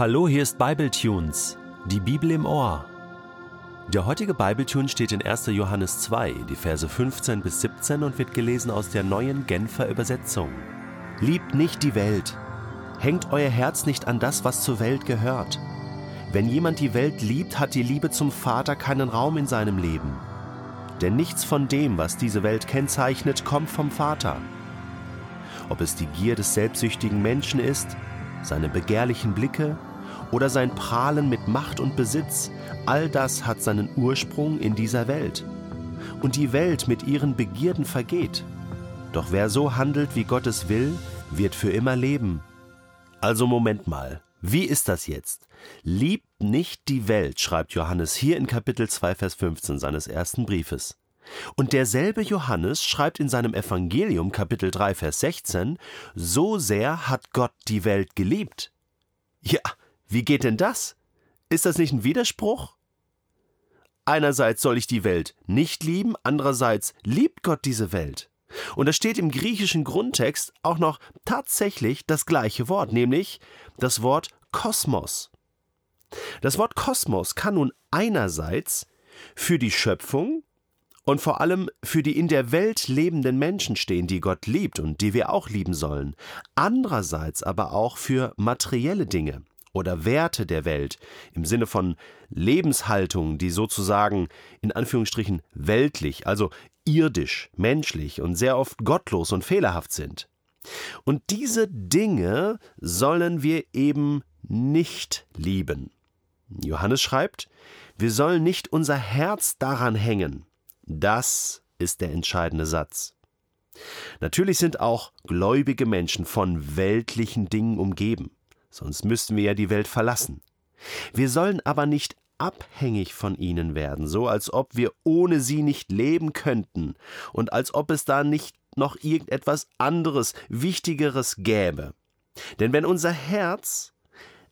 Hallo, hier ist Bibletunes, die Bibel im Ohr. Der heutige Bibletune steht in 1. Johannes 2, die Verse 15 bis 17 und wird gelesen aus der neuen Genfer Übersetzung. Liebt nicht die Welt. Hängt euer Herz nicht an das, was zur Welt gehört. Wenn jemand die Welt liebt, hat die Liebe zum Vater keinen Raum in seinem Leben. Denn nichts von dem, was diese Welt kennzeichnet, kommt vom Vater. Ob es die Gier des selbstsüchtigen Menschen ist, seine begehrlichen Blicke oder sein Prahlen mit Macht und Besitz, all das hat seinen Ursprung in dieser Welt. Und die Welt mit ihren Begierden vergeht. Doch wer so handelt, wie Gott es will, wird für immer leben. Also Moment mal, wie ist das jetzt? Liebt nicht die Welt, schreibt Johannes hier in Kapitel 2, Vers 15 seines ersten Briefes. Und derselbe Johannes schreibt in seinem Evangelium Kapitel 3 Vers 16, so sehr hat Gott die Welt geliebt. Ja, wie geht denn das? Ist das nicht ein Widerspruch? Einerseits soll ich die Welt nicht lieben, andererseits liebt Gott diese Welt. Und da steht im griechischen Grundtext auch noch tatsächlich das gleiche Wort, nämlich das Wort Kosmos. Das Wort Kosmos kann nun einerseits für die Schöpfung und vor allem für die in der Welt lebenden Menschen stehen, die Gott liebt und die wir auch lieben sollen, andererseits aber auch für materielle Dinge oder Werte der Welt im Sinne von Lebenshaltung, die sozusagen in Anführungsstrichen weltlich, also irdisch, menschlich und sehr oft gottlos und fehlerhaft sind. Und diese Dinge sollen wir eben nicht lieben. Johannes schreibt, wir sollen nicht unser Herz daran hängen, das ist der entscheidende Satz. Natürlich sind auch gläubige Menschen von weltlichen Dingen umgeben, sonst müssten wir ja die Welt verlassen. Wir sollen aber nicht abhängig von ihnen werden, so als ob wir ohne sie nicht leben könnten und als ob es da nicht noch irgendetwas anderes, Wichtigeres gäbe. Denn wenn unser Herz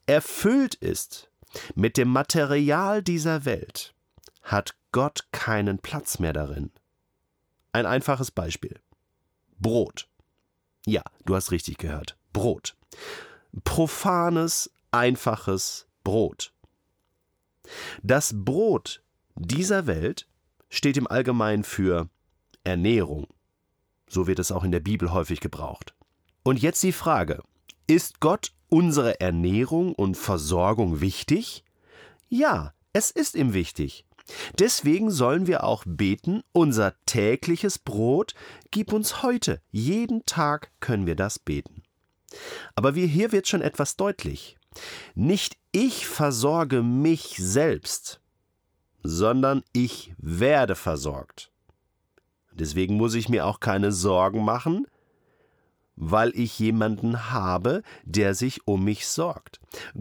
erfüllt ist mit dem Material dieser Welt, hat Gott keinen Platz mehr darin. Ein einfaches Beispiel. Brot. Ja, du hast richtig gehört. Brot. Profanes, einfaches Brot. Das Brot dieser Welt steht im Allgemeinen für Ernährung. So wird es auch in der Bibel häufig gebraucht. Und jetzt die Frage, ist Gott unsere Ernährung und Versorgung wichtig? Ja, es ist ihm wichtig. Deswegen sollen wir auch beten, unser tägliches Brot gib uns heute. Jeden Tag können wir das beten. Aber wie hier wird schon etwas deutlich. Nicht ich versorge mich selbst, sondern ich werde versorgt. Deswegen muss ich mir auch keine Sorgen machen, weil ich jemanden habe, der sich um mich sorgt.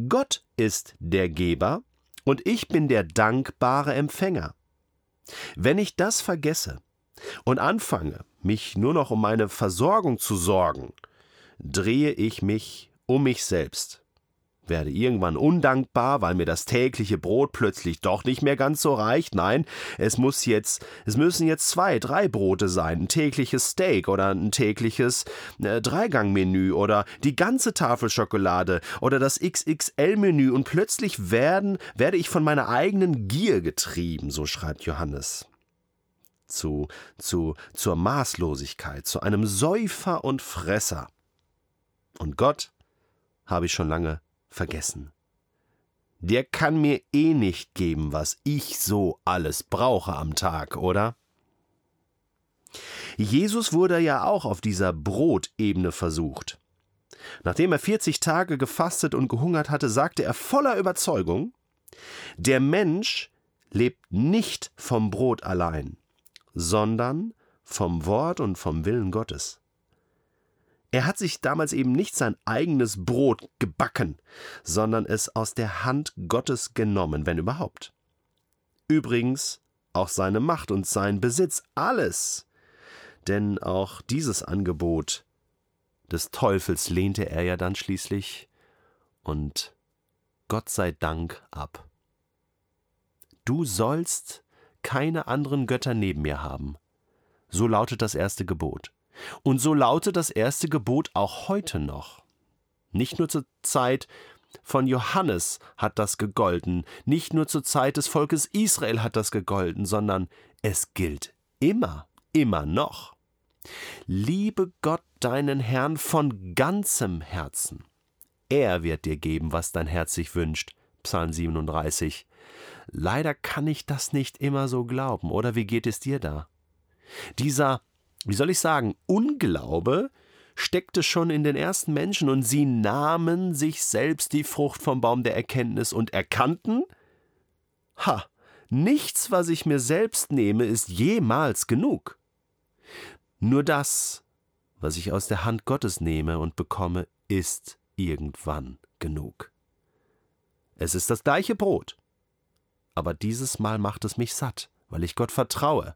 Gott ist der Geber und ich bin der dankbare Empfänger. Wenn ich das vergesse und anfange, mich nur noch um meine Versorgung zu sorgen, drehe ich mich um mich selbst werde irgendwann undankbar, weil mir das tägliche Brot plötzlich doch nicht mehr ganz so reicht. Nein, es muss jetzt, es müssen jetzt zwei, drei Brote sein, ein tägliches Steak oder ein tägliches äh, Dreigangmenü oder die ganze Tafel Schokolade oder das XXL-Menü und plötzlich werden, werde ich von meiner eigenen Gier getrieben, so schreibt Johannes. Zu, zu, zur Maßlosigkeit, zu einem Säufer und Fresser. Und Gott habe ich schon lange vergessen. Der kann mir eh nicht geben, was ich so alles brauche am Tag, oder? Jesus wurde ja auch auf dieser Brotebene versucht. Nachdem er 40 Tage gefastet und gehungert hatte, sagte er voller Überzeugung, der Mensch lebt nicht vom Brot allein, sondern vom Wort und vom Willen Gottes. Er hat sich damals eben nicht sein eigenes Brot gebacken, sondern es aus der Hand Gottes genommen, wenn überhaupt. Übrigens auch seine Macht und sein Besitz, alles. Denn auch dieses Angebot des Teufels lehnte er ja dann schließlich und Gott sei Dank ab. Du sollst keine anderen Götter neben mir haben. So lautet das erste Gebot. Und so lautet das erste Gebot auch heute noch. Nicht nur zur Zeit von Johannes hat das gegolten, nicht nur zur Zeit des Volkes Israel hat das gegolten, sondern es gilt immer, immer noch. Liebe Gott deinen Herrn von ganzem Herzen. Er wird dir geben, was dein Herz sich wünscht. Psalm 37. Leider kann ich das nicht immer so glauben, oder wie geht es dir da? Dieser, wie soll ich sagen, Unglaube steckte schon in den ersten Menschen und sie nahmen sich selbst die Frucht vom Baum der Erkenntnis und erkannten, ha, nichts, was ich mir selbst nehme, ist jemals genug. Nur das, was ich aus der Hand Gottes nehme und bekomme, ist irgendwann genug. Es ist das gleiche Brot, aber dieses Mal macht es mich satt, weil ich Gott vertraue.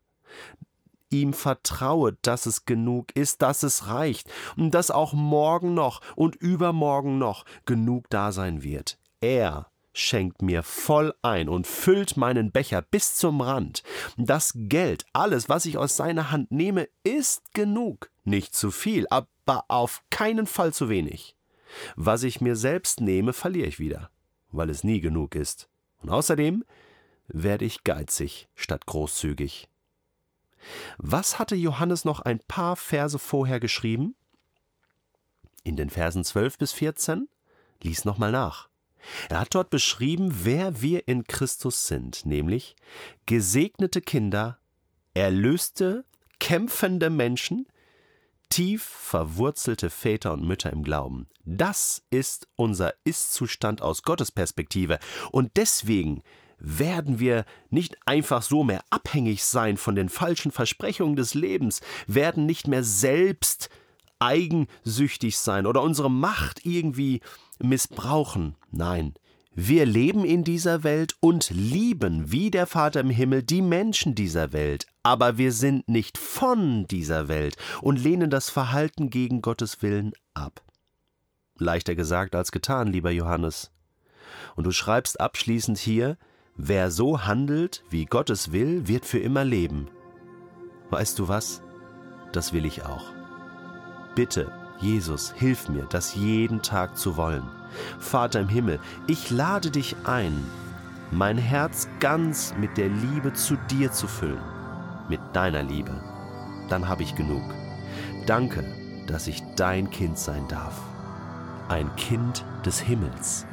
Ihm vertraue, dass es genug ist, dass es reicht und dass auch morgen noch und übermorgen noch genug da sein wird. Er schenkt mir voll ein und füllt meinen Becher bis zum Rand. Das Geld, alles, was ich aus seiner Hand nehme, ist genug. Nicht zu viel, aber auf keinen Fall zu wenig. Was ich mir selbst nehme, verliere ich wieder, weil es nie genug ist. Und außerdem werde ich geizig statt großzügig. Was hatte Johannes noch ein paar Verse vorher geschrieben? In den Versen 12 bis 14? Lies nochmal nach. Er hat dort beschrieben, wer wir in Christus sind, nämlich gesegnete Kinder, erlöste, kämpfende Menschen, tief verwurzelte Väter und Mütter im Glauben. Das ist unser Ist-Zustand aus Gottes Perspektive. Und deswegen werden wir nicht einfach so mehr abhängig sein von den falschen Versprechungen des Lebens, werden nicht mehr selbst eigensüchtig sein oder unsere Macht irgendwie missbrauchen. Nein, wir leben in dieser Welt und lieben wie der Vater im Himmel die Menschen dieser Welt, aber wir sind nicht von dieser Welt und lehnen das Verhalten gegen Gottes Willen ab. Leichter gesagt als getan, lieber Johannes. Und du schreibst abschließend hier, wer so handelt, wie Gottes will, wird für immer leben. Weißt du was? Das will ich auch. Bitte, Jesus, hilf mir, das jeden Tag zu wollen. Vater im Himmel, ich lade dich ein, mein Herz ganz mit der Liebe zu dir zu füllen, mit deiner Liebe. Dann habe ich genug. Danke, dass ich dein Kind sein darf. Ein Kind des Himmels.